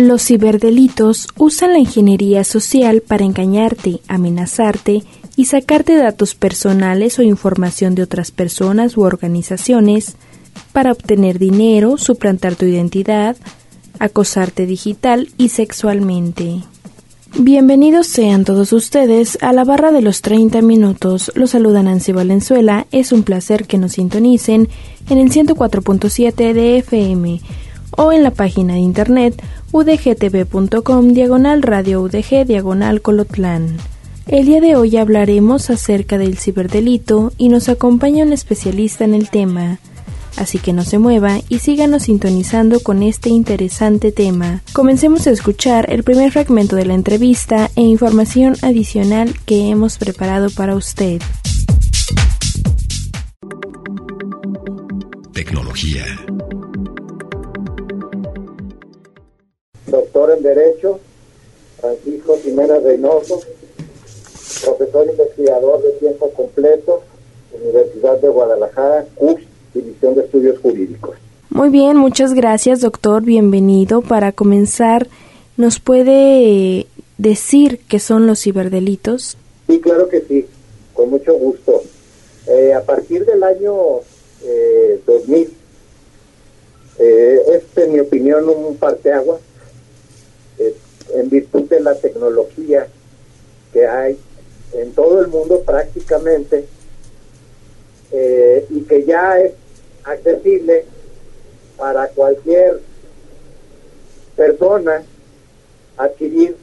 Los ciberdelitos usan la ingeniería social para engañarte, amenazarte y sacarte datos personales o información de otras personas u organizaciones para obtener dinero, suplantar tu identidad, acosarte digital y sexualmente. Bienvenidos sean todos ustedes a la barra de los 30 minutos. Los saluda Nancy Valenzuela. Es un placer que nos sintonicen en el 104.7 de FM o en la página de internet udgtv.com diagonal radio udg diagonal colotlán. El día de hoy hablaremos acerca del ciberdelito y nos acompaña un especialista en el tema. Así que no se mueva y síganos sintonizando con este interesante tema. Comencemos a escuchar el primer fragmento de la entrevista e información adicional que hemos preparado para usted. Tecnología. Doctor en Derecho, Francisco Jiménez Reynoso, profesor investigador de tiempo completo, Universidad de Guadalajara, CUS, División de Estudios Jurídicos. Muy bien, muchas gracias doctor, bienvenido. Para comenzar, ¿nos puede decir qué son los ciberdelitos? Sí, claro que sí, con mucho gusto. Eh, a partir del año eh, 2000, eh, es en mi opinión un parteaguas eh, en virtud de la tecnología que hay en todo el mundo prácticamente eh, y que ya es accesible para cualquier persona adquirir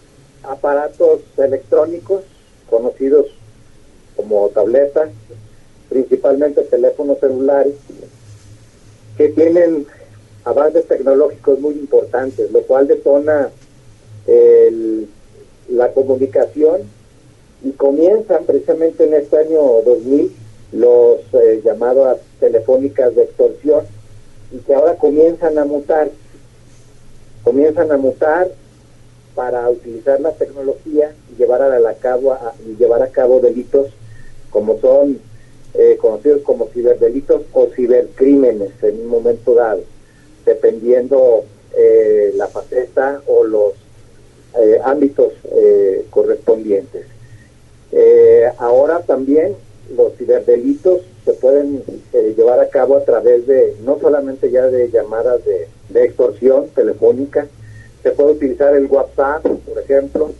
aparatos electrónicos conocidos como tabletas, principalmente teléfonos celulares, que tienen avances tecnológicos muy importantes, lo cual detona el, la comunicación y comienzan precisamente en este año 2000 los eh, llamadas telefónicas de extorsión y que ahora comienzan a mutar, comienzan a mutar para utilizar la tecnología y llevar a, la cabo, llevar a cabo delitos como son eh, conocidos como ciberdelitos o cibercrímenes en un momento dado, dependiendo eh, la faceta o los eh, ámbitos eh, correspondientes. Eh, ahora también los ciberdelitos se pueden llevar a cabo a través de, no solamente ya de llamadas de, extorsión telefónica, se puede utilizar el WhatsApp, por ejemplo,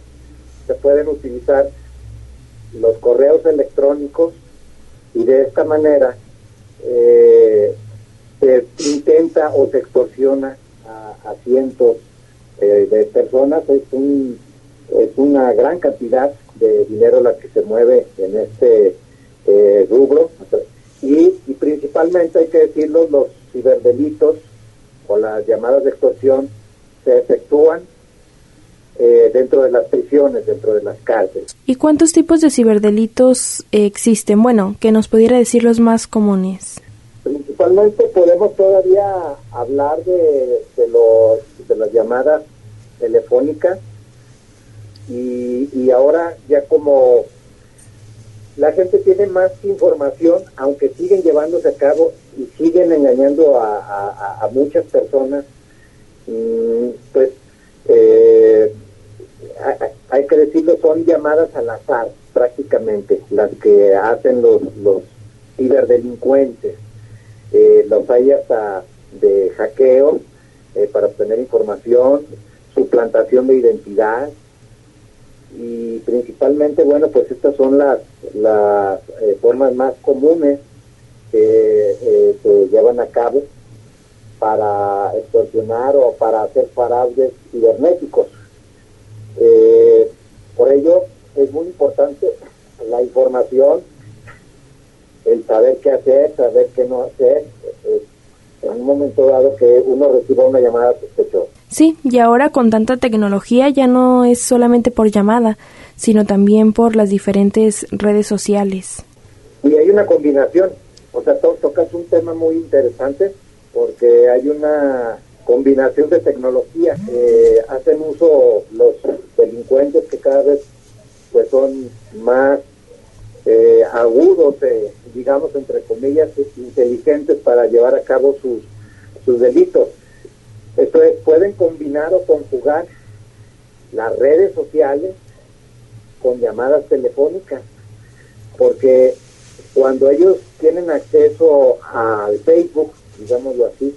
se pueden utilizar los correos electrónicos y de esta manera eh, se intenta o se extorsiona a cientos eh, de personas, es, un, es una gran cantidad de dinero la que se mueve en este eh, rubro y, y principalmente hay que decirlo, los ciberdelitos o las llamadas de extorsión se efectúan eh, dentro de las prisiones, dentro de las cárceles. ¿Y cuántos tipos de ciberdelitos eh, existen? Bueno, que nos pudiera decir los más comunes. Principalmente podemos todavía hablar de, de, los, de las llamadas telefónicas y, y ahora ya como la gente tiene más información, aunque siguen llevándose a cabo y siguen engañando a, a, muchas personas, mmm, pues eh, hay que decirlo, son llamadas al azar prácticamente las que hacen los, los ciberdelincuentes. Eh, los hay hasta de hackeo eh, para obtener información, suplantación de identidad y principalmente, bueno, pues estas son las, eh, formas más comunes que se llevan a cabo para extorsionar o para hacer fraudes cibernéticos. Eh, por ello es muy importante la información, el saber qué hacer, saber qué no hacer, eh, en un momento dado que uno reciba una llamada sospechosa. Sí, y ahora con tanta tecnología ya no es solamente por llamada, sino también por las diferentes redes sociales. Y hay una combinación, o sea, tocas un tema muy interesante porque hay una combinación de tecnología. Eh, hacen uso los delincuentes que cada vez pues son más eh, agudos, eh, digamos, entre comillas, inteligentes para llevar a cabo sus, sus delitos. Esto es, pueden combinar o conjugar las redes sociales con llamadas telefónicas, porque cuando ellos tienen acceso al Facebook, digámoslo así,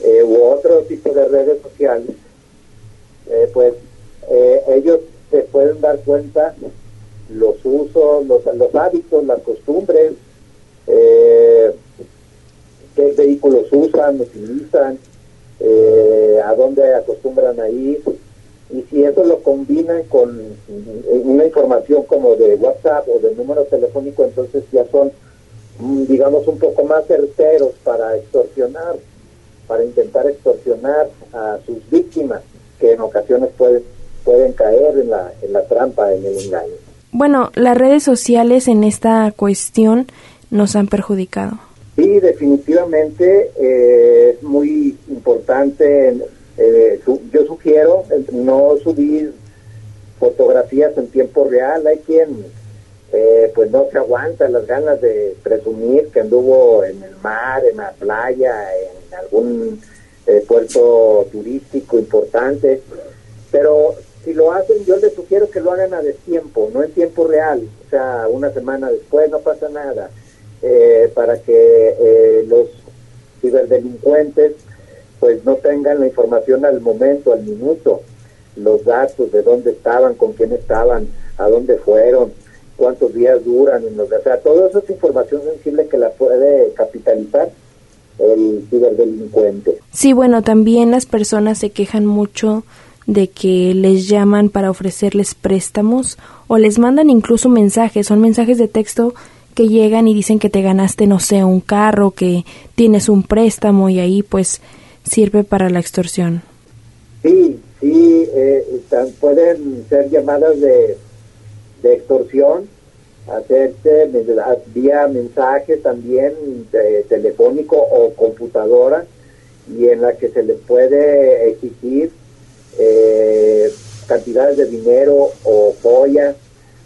eh, u otro tipo de redes sociales, eh, pues eh, ellos se pueden dar cuenta los usos, los, los hábitos, las costumbres, qué vehículos usan, utilizan, a dónde acostumbran a ir, y si eso lo combinan con una información como de WhatsApp o de número telefónico, entonces ya son, mm, digamos, un poco más certeros para extorsionar para intentar extorsionar a sus víctimas, que en ocasiones pueden, pueden caer en la, en la trampa, en el engaño. Bueno, las redes sociales en esta cuestión nos han perjudicado. Sí, definitivamente eh, es muy importante. Eh, yo sugiero no subir fotografías en tiempo real. Hay quien eh, pues no se aguanta las ganas de presumir que anduvo en el mar, en la playa, en algún eh, puerto turístico importante, pero si lo hacen yo les sugiero que lo hagan a destiempo, no en tiempo real, o sea, una semana después no pasa nada, eh, para que los ciberdelincuentes pues no tengan la información al momento, al minuto, los datos de dónde estaban, con quién estaban, a dónde fueron, cuántos días duran, en los, o sea, toda esa es información sensible que la puede capitalizar el ciberdelincuente. Sí, bueno, también las personas se quejan mucho de que les llaman para ofrecerles préstamos o les mandan incluso mensajes, son mensajes de texto que llegan y dicen que te ganaste, no sé, un carro, que tienes un préstamo y ahí pues sirve para la extorsión. Sí, sí, eh, pueden ser llamadas de, de extorsión hacerse vía mensaje también telefónico o computadora y en la que se les puede exigir eh, cantidades de dinero o joyas.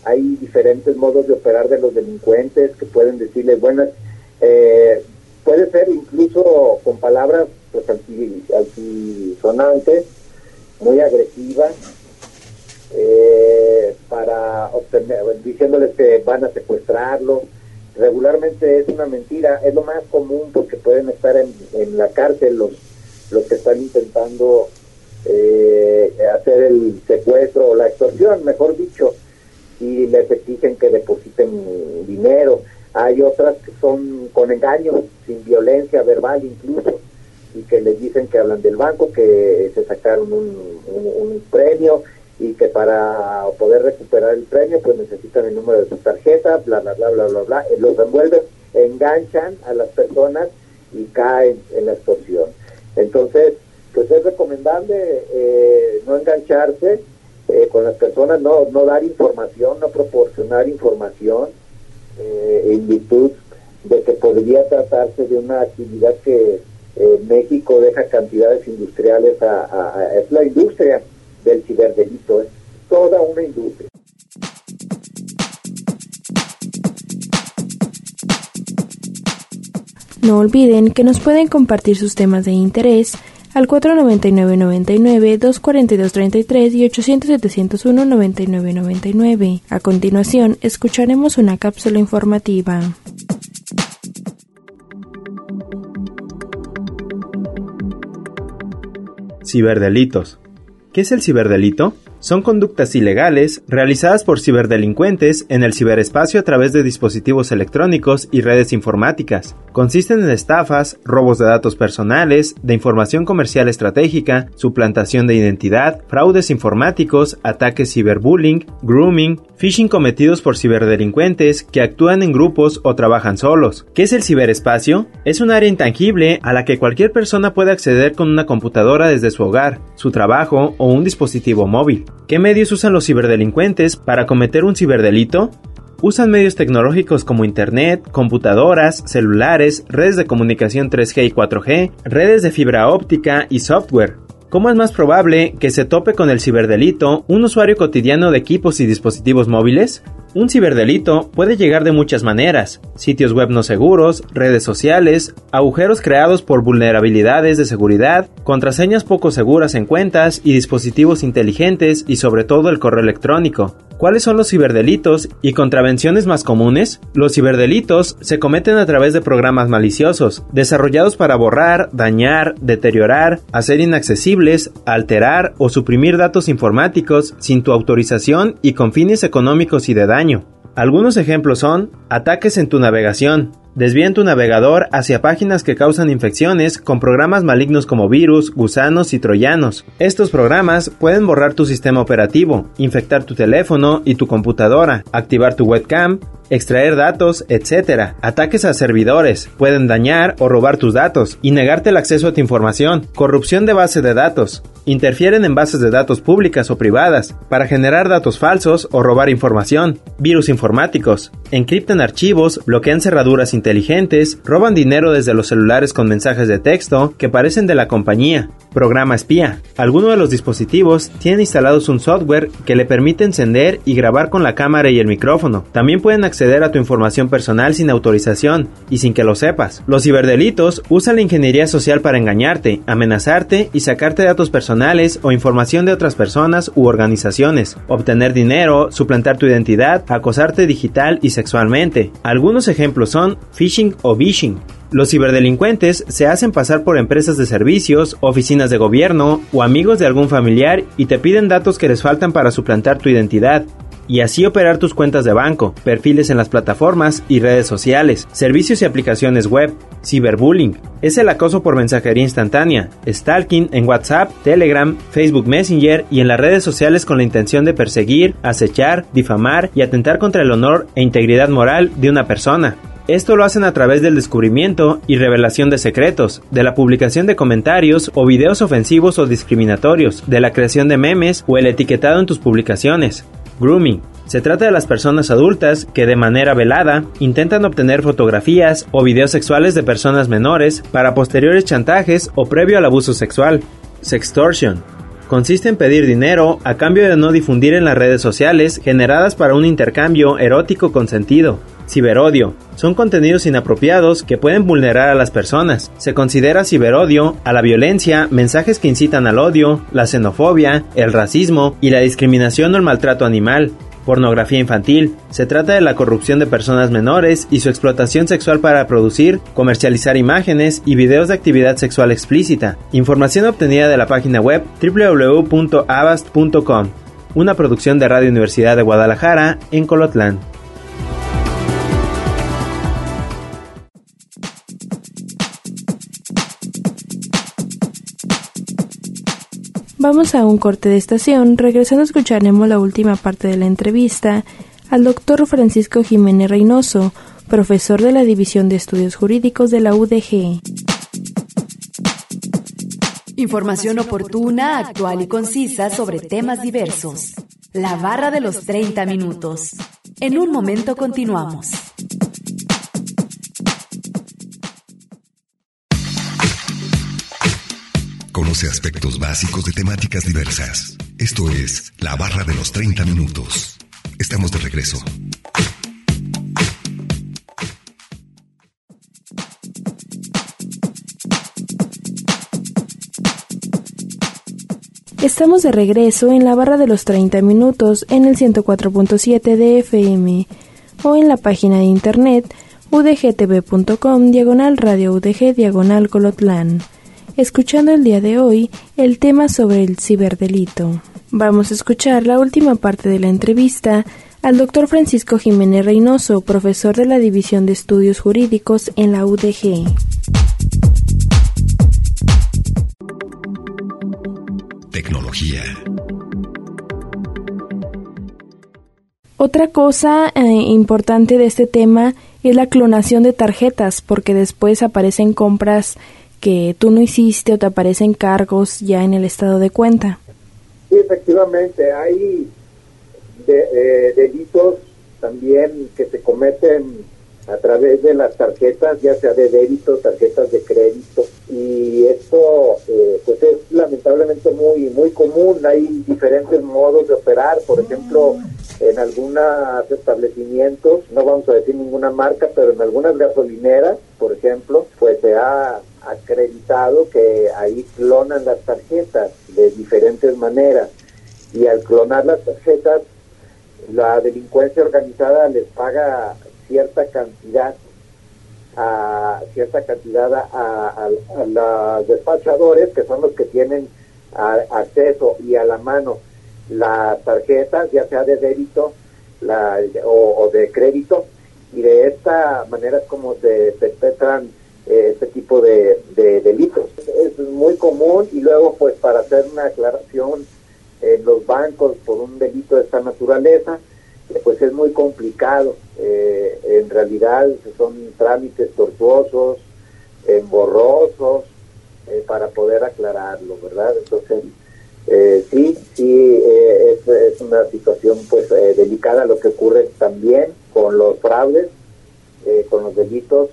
Hay diferentes modos de operar de los delincuentes que pueden decirles, bueno, eh, puede ser incluso con palabras pues altisonantes, muy agresivas, eh, para obtener, diciéndoles que van a secuestrarlo. Regularmente es una mentira, es lo más común porque pueden estar en, en la cárcel los, los que están intentando eh, hacer el secuestro o la extorsión, mejor dicho, y les exigen que depositen dinero. Hay otras que son con engaño, sin violencia verbal incluso, y que les dicen que hablan del banco, que se sacaron un, un premio y que para poder recuperar el premio pues necesitan el número de su tarjeta, bla, bla, bla, bla, bla, bla, los envuelven, enganchan a las personas y caen en la extorsión. Entonces, pues es recomendable eh, no engancharse eh, con las personas, no, no dar información, no proporcionar información eh, en virtud de que podría tratarse de una actividad que México deja cantidades industriales a, es la industria del ciberdelito. Es toda una industria. No olviden que nos pueden compartir sus temas de interés al 499-99, 242-33 y 800-701-9999. A continuación, escucharemos una cápsula informativa. Ciberdelitos ¿Qué es el ciberdelito? Son conductas ilegales realizadas por ciberdelincuentes en el ciberespacio a través de dispositivos electrónicos y redes informáticas. Consisten en estafas, robos de datos personales, de información comercial estratégica, suplantación de identidad, fraudes informáticos, ataques ciberbullying, grooming, phishing cometidos por ciberdelincuentes que actúan en grupos o trabajan solos. ¿Qué es el ciberespacio? Es un área intangible a la que cualquier persona puede acceder con una computadora desde su hogar, su trabajo o un dispositivo móvil. ¿Qué medios usan los ciberdelincuentes para cometer un ciberdelito? Usan medios tecnológicos como Internet, computadoras, celulares, redes de comunicación 3G y 4G, redes de fibra óptica y software. ¿Cómo es más probable que se tope con el ciberdelito un usuario cotidiano de equipos y dispositivos móviles? Un ciberdelito puede llegar de muchas maneras, sitios web no seguros, redes sociales, agujeros creados por vulnerabilidades de seguridad, contraseñas poco seguras en cuentas y dispositivos inteligentes y sobre todo el correo electrónico. ¿Cuáles son los ciberdelitos y contravenciones más comunes? Los ciberdelitos se cometen a través de programas maliciosos, desarrollados para borrar, dañar, deteriorar, hacer inaccesibles, alterar o suprimir datos informáticos sin tu autorización y con fines económicos y de daño. Algunos ejemplos son ataques en tu navegación, Desvían tu navegador hacia páginas que causan infecciones con programas malignos como virus, gusanos y troyanos. Estos programas pueden borrar tu sistema operativo, infectar tu teléfono y tu computadora, activar tu webcam, extraer datos, etc. Ataques a servidores, pueden dañar o robar tus datos y negarte el acceso a tu información. Corrupción de base de datos. Interfieren en bases de datos públicas o privadas para generar datos falsos o robar información. Virus informáticos. Encriptan archivos, bloquean cerraduras inteligentes, roban dinero desde los celulares con mensajes de texto que parecen de la compañía. Programa espía. Algunos de los dispositivos tienen instalados un software que le permite encender y grabar con la cámara y el micrófono. También pueden acceder a tu información personal sin autorización y sin que lo sepas. Los ciberdelitos usan la ingeniería social para engañarte, amenazarte y sacarte datos personales o información de otras personas u organizaciones, obtener dinero, suplantar tu identidad, acosarte digital y sexualmente. Algunos ejemplos son phishing o vishing. Los ciberdelincuentes se hacen pasar por empresas de servicios, oficinas de gobierno o amigos de algún familiar y te piden datos que les faltan para suplantar tu identidad y así operar tus cuentas de banco, perfiles en las plataformas y redes sociales, servicios y aplicaciones web. Ciberbullying es el acoso por mensajería instantánea, stalking en WhatsApp, Telegram, Facebook Messenger y en las redes sociales con la intención de perseguir, acechar, difamar y atentar contra el honor e integridad moral de una persona. Esto lo hacen a través del descubrimiento y revelación de secretos, de la publicación de comentarios o videos ofensivos o discriminatorios, de la creación de memes o el etiquetado en tus publicaciones. Grooming. Se trata de las personas adultas que de manera velada intentan obtener fotografías o videos sexuales de personas menores para posteriores chantajes o previo al abuso sexual. Sextortion. Consiste en pedir dinero a cambio de no difundir en las redes sociales generadas para un intercambio erótico consentido. Ciberodio. Son contenidos inapropiados que pueden vulnerar a las personas. Se considera ciberodio a la violencia, mensajes que incitan al odio, la xenofobia, el racismo y la discriminación o el maltrato animal. Pornografía infantil. Se trata de la corrupción de personas menores y su explotación sexual para producir, comercializar imágenes y videos de actividad sexual explícita. Información obtenida de la página web www.avast.com. Una producción de Radio Universidad de Guadalajara en Colotlán. Vamos a un corte de estación. Regresando escucharemos la última parte de la entrevista al doctor Francisco Jiménez Reynoso, profesor de la División de Estudios Jurídicos de la UDG. Información oportuna, actual y concisa sobre temas diversos. La barra de los 30 minutos. En un momento continuamos. Conoce aspectos básicos de temáticas diversas. Esto es La Barra de los 30 Minutos. Estamos de regreso. Estamos de regreso en la barra de los 30 minutos en el 104.7 de FM o en la página de internet udgtv.com diagonal radio udg diagonal colotlán escuchando el día de hoy el tema sobre el ciberdelito. Vamos a escuchar la última parte de la entrevista al doctor Francisco Jiménez Reynoso, profesor de la División de Estudios Jurídicos en la UDG. Tecnología. Otra cosa eh, importante de este tema es la clonación de tarjetas, porque después aparecen compras que tú no hiciste o te aparecen cargos ya en el estado de cuenta. Sí, efectivamente, hay eh, delitos también que se cometen a través de las tarjetas, ya sea de débito, tarjetas de crédito, y esto eh, pues es lamentablemente muy muy común. Hay diferentes modos de operar, por ejemplo, en algunos establecimientos, no vamos a decir ninguna marca, pero en algunas gasolineras, por ejemplo, pues se ha acreditado que ahí clonan las tarjetas de diferentes maneras. Y al clonar las tarjetas la delincuencia organizada les paga cierta cantidad a cierta cantidad a, los despachadores que son los que tienen acceso y a la mano las tarjetas ya sea de débito la, o, de crédito y de esta manera es como se perpetran este tipo de, de delitos es muy común y luego pues para hacer una aclaración en los bancos por un delito de esta naturaleza, pues es muy complicado. Eh, en realidad son trámites tortuosos, emborrosos, eh, para poder aclararlo, ¿verdad? Entonces, eh, sí, sí, es, es, una situación pues delicada lo que ocurre también con los fraudes, con los delitos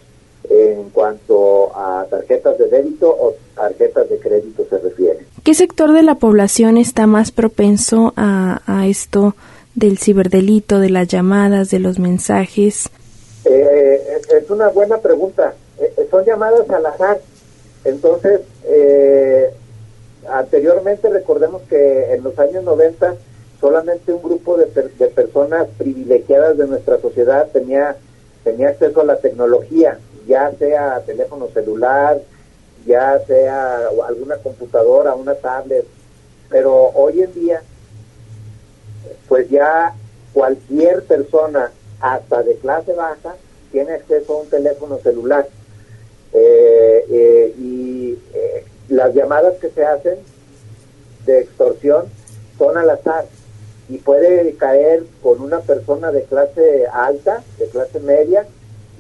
en cuanto a tarjetas de débito o tarjetas de crédito se refiere. ¿Qué sector de la población está más propenso a, esto del ciberdelito, de las llamadas, de los mensajes? Eh, es una buena pregunta. Eh, eh, son llamadas al azar. Entonces, anteriormente recordemos que en los años 90 solamente un grupo de, de personas privilegiadas de nuestra sociedad tenía, tenía acceso a la tecnología ya sea teléfono celular, ya sea alguna computadora, una tablet, pero hoy en día, pues ya cualquier persona, hasta de clase baja, tiene acceso a un teléfono celular. Eh, eh, y eh, las llamadas que se hacen de extorsión son al azar y puede caer con una persona de clase alta, de clase media,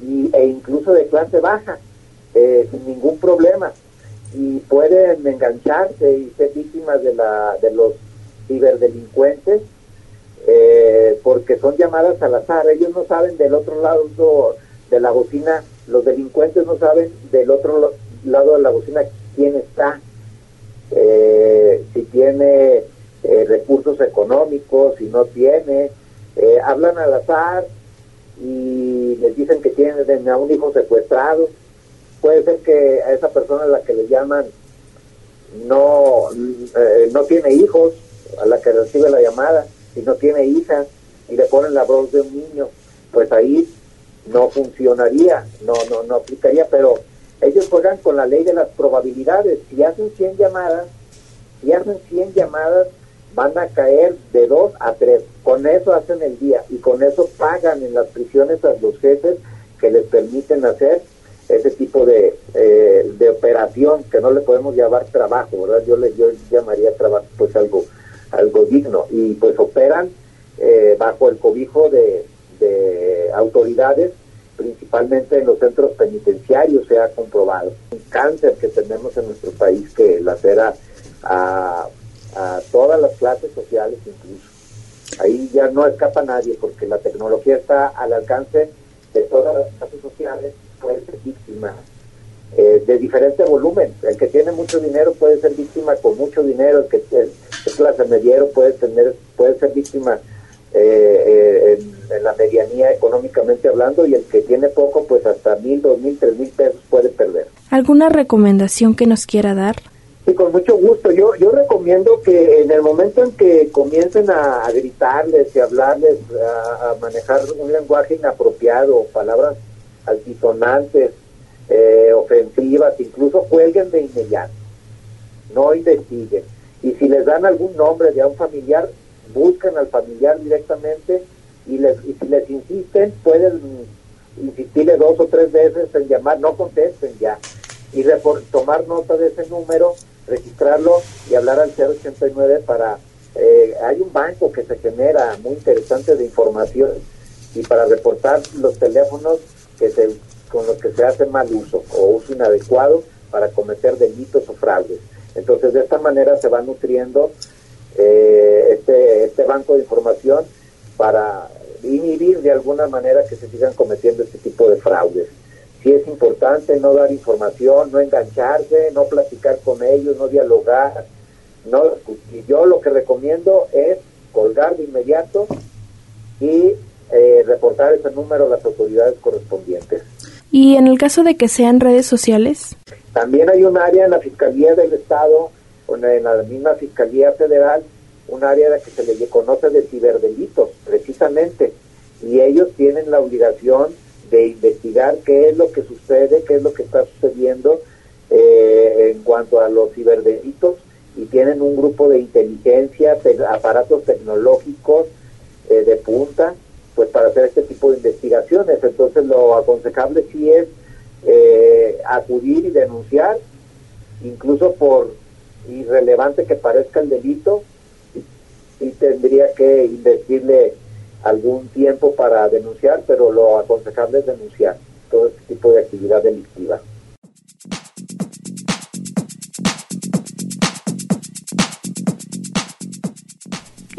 y, e incluso de clase baja, eh, sin ningún problema. Y pueden engancharse y ser víctimas de, la, de los ciberdelincuentes eh, porque son llamadas al azar. Ellos no saben del otro lado de la bocina, los delincuentes no saben del otro lado de la bocina quién está, eh, si tiene recursos económicos, si no tiene. hablan al azar, y les dicen que tienen a un hijo secuestrado. Puede ser que a esa persona a la que le llaman no, eh, no tiene hijos, a la que recibe la llamada, y no tiene hijas, y le ponen la voz de un niño, pues ahí no funcionaría, no, no, no aplicaría, pero ellos juegan con la ley de las probabilidades. Si hacen 100 llamadas, si hacen 100 llamadas, van a caer de dos a tres. Con eso hacen el día y con eso pagan en las prisiones a los jefes que les permiten hacer ese tipo de, eh, de operación que no le podemos llamar trabajo, ¿verdad? Yo le yo llamaría trabajo pues algo algo digno y pues operan eh, bajo el cobijo de, de autoridades principalmente en los centros penitenciarios se ha comprobado un cáncer que tenemos en nuestro país que lacera a a todas las clases sociales incluso. Ahí ya no escapa nadie porque la tecnología está al alcance de todas las clases sociales, puede ser víctima eh, de diferente volumen. El que tiene mucho dinero puede ser víctima con mucho dinero, el que es, clase mediero puede tener puede ser víctima eh, eh, en, en, la medianía económicamente hablando y el que tiene poco pues hasta mil, dos mil, tres mil pesos puede perder. ¿Alguna recomendación que nos quiera dar? Sí, con mucho gusto. Yo, yo recomiendo que en el momento en que comiencen a, gritarles y hablarles, a, manejar un lenguaje inapropiado, palabras altisonantes, eh, ofensivas, incluso cuelguen de inmediato, no investiguen. y si les dan algún nombre de un familiar, buscan al familiar directamente y, les, y si les insisten, pueden insistirle dos o tres veces en llamar, no contesten ya, y tomar nota de ese número, registrarlo y hablar al 089 para... Eh, hay un banco que se genera muy interesante de información y para reportar los teléfonos que se, con los que se hace mal uso o uso inadecuado para cometer delitos o fraudes. Entonces, de esta manera se va nutriendo eh, este, este banco de información para inhibir de alguna manera que se sigan cometiendo este tipo de fraudes. Sí es importante no dar información, no engancharse, no platicar con ellos, no dialogar. No, y yo lo que recomiendo es colgar de inmediato y eh, reportar ese número a las autoridades correspondientes. ¿Y en el caso de que sean redes sociales? También hay un área en la Fiscalía del Estado, en la misma Fiscalía Federal, un área que se le conoce de ciberdelitos, precisamente, y ellos tienen la obligación de investigar qué es lo que sucede, qué es lo que está sucediendo eh, en cuanto a los ciberdelitos, y tienen un grupo de inteligencia, aparatos tecnológicos eh, de punta, pues para hacer este tipo de investigaciones. Entonces lo aconsejable sí es eh, acudir y denunciar, incluso por irrelevante que parezca el delito, y tendría que invertirle algún tiempo para denunciar, pero lo aconsejable es denunciar todo este tipo de actividad delictiva.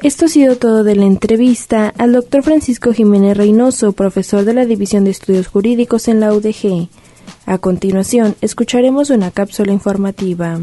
Esto ha sido todo de la entrevista al doctor Francisco Jiménez Reynoso, profesor de la División de Estudios Jurídicos en la UDG. A continuación, escucharemos una cápsula informativa.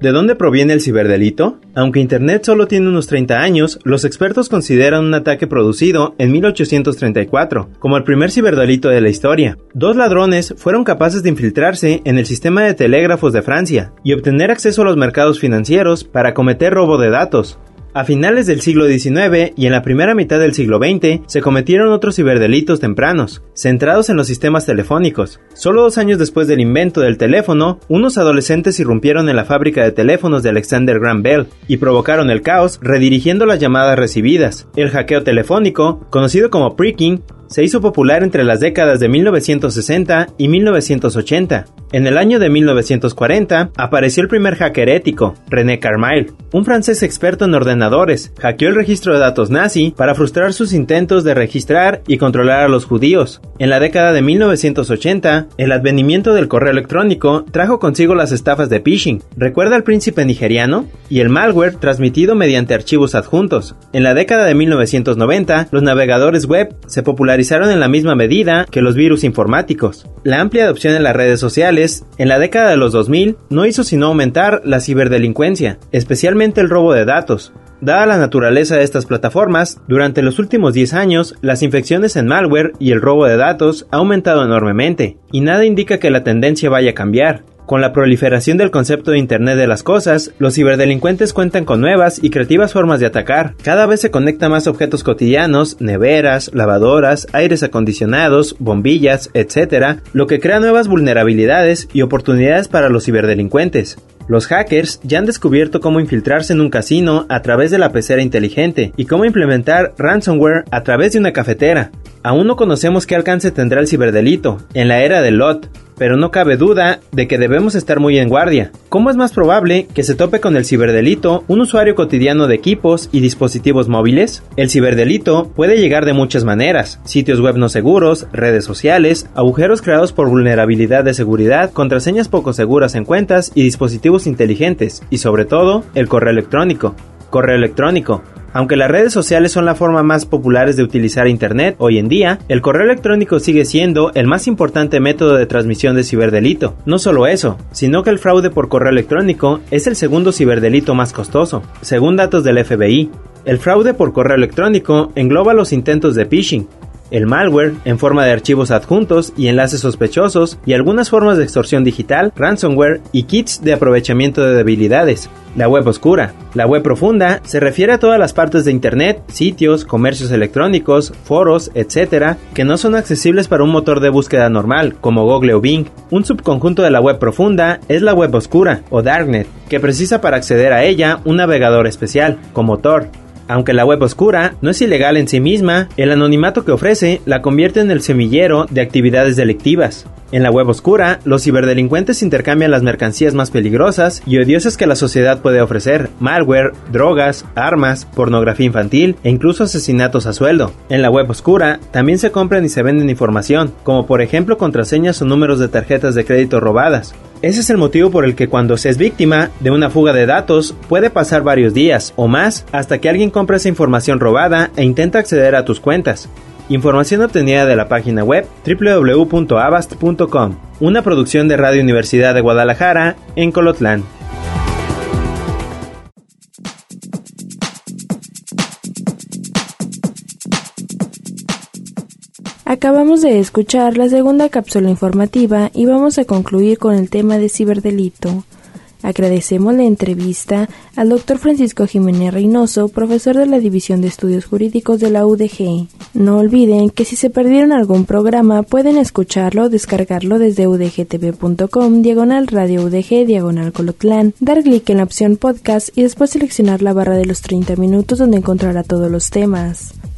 ¿De dónde proviene el ciberdelito? Aunque Internet solo tiene unos 30 años, los expertos consideran un ataque producido en 1834 como el primer ciberdelito de la historia. Dos ladrones fueron capaces de infiltrarse en el sistema de telégrafos de Francia y obtener acceso a los mercados financieros para cometer robo de datos. A finales del siglo XIX y en la primera mitad del siglo XX se cometieron otros ciberdelitos tempranos, centrados en los sistemas telefónicos. Solo dos años después del invento del teléfono, unos adolescentes irrumpieron en la fábrica de teléfonos de Alexander Graham Bell y provocaron el caos redirigiendo las llamadas recibidas. El hackeo telefónico, conocido como pricking, se hizo popular entre las décadas de 1960 y 1980. En el año de 1940 apareció el primer hacker ético, René Carmyle, un francés experto en ordenadores, hackeó el registro de datos nazi para frustrar sus intentos de registrar y controlar a los judíos. En la década de 1980, el advenimiento del correo electrónico trajo consigo las estafas de phishing. ¿Recuerda al príncipe nigeriano? Y el malware transmitido mediante archivos adjuntos. En la década de 1990, los navegadores web se popularizaron en la misma medida que los virus informáticos. La amplia adopción en las redes sociales en la década de los 2000 no hizo sino aumentar la ciberdelincuencia, especialmente el robo de datos. Dada la naturaleza de estas plataformas, durante los últimos 10 años, las infecciones en malware y el robo de datos ha aumentado enormemente, y nada indica que la tendencia vaya a cambiar. Con la proliferación del concepto de Internet de las Cosas, los ciberdelincuentes cuentan con nuevas y creativas formas de atacar. Cada vez se conecta más objetos cotidianos, neveras, lavadoras, aires acondicionados, bombillas, etc., lo que crea nuevas vulnerabilidades y oportunidades para los ciberdelincuentes. Los hackers ya han descubierto cómo infiltrarse en un casino a través de la pecera inteligente y cómo implementar ransomware a través de una cafetera. Aún no conocemos qué alcance tendrá el ciberdelito en la era del LOT, pero no cabe duda de que debemos estar muy en guardia. ¿Cómo es más probable que se tope con el ciberdelito un usuario cotidiano de equipos y dispositivos móviles? El ciberdelito puede llegar de muchas maneras, sitios web no seguros, redes sociales, agujeros creados por vulnerabilidad de seguridad, contraseñas poco seguras en cuentas y dispositivos inteligentes, y sobre todo, el correo electrónico. Correo electrónico, aunque las redes sociales son la forma más populares de utilizar Internet hoy en día, el correo electrónico sigue siendo el más importante método de transmisión de ciberdelito. No solo eso, sino que el fraude por correo electrónico es el segundo ciberdelito más costoso, según datos del FBI. El fraude por correo electrónico engloba los intentos de phishing, el malware en forma de archivos adjuntos y enlaces sospechosos y algunas formas de extorsión digital, ransomware y kits de aprovechamiento de debilidades. La web oscura. La web profunda se refiere a todas las partes de Internet, sitios, comercios electrónicos, foros, etc., que no son accesibles para un motor de búsqueda normal, como Google o Bing. Un subconjunto de la web profunda es la web oscura, o Darknet, que precisa para acceder a ella un navegador especial, como Tor. Aunque la web oscura no es ilegal en sí misma, el anonimato que ofrece la convierte en el semillero de actividades delictivas. En la web oscura, los ciberdelincuentes intercambian las mercancías más peligrosas y odiosas que la sociedad puede ofrecer, malware, drogas, armas, pornografía infantil e incluso asesinatos a sueldo. En la web oscura, también se compran y se venden información, como por ejemplo contraseñas o números de tarjetas de crédito robadas. Ese es el motivo por el que cuando se es víctima de una fuga de datos puede pasar varios días o más hasta que alguien compre esa información robada e intenta acceder a tus cuentas. Información obtenida de la página web www.avast.com, una producción de Radio Universidad de Guadalajara en Colotlán. Acabamos de escuchar la segunda cápsula informativa y vamos a concluir con el tema de ciberdelito. Agradecemos la entrevista al doctor Francisco Jiménez Reynoso, profesor de la División de Estudios Jurídicos de la UDG. No olviden que si se perdieron algún programa pueden escucharlo o descargarlo desde udgtv.com, diagonal radio UDG, diagonal colotlán, dar clic en la opción podcast y después seleccionar la barra de los 30 minutos donde encontrará todos los temas.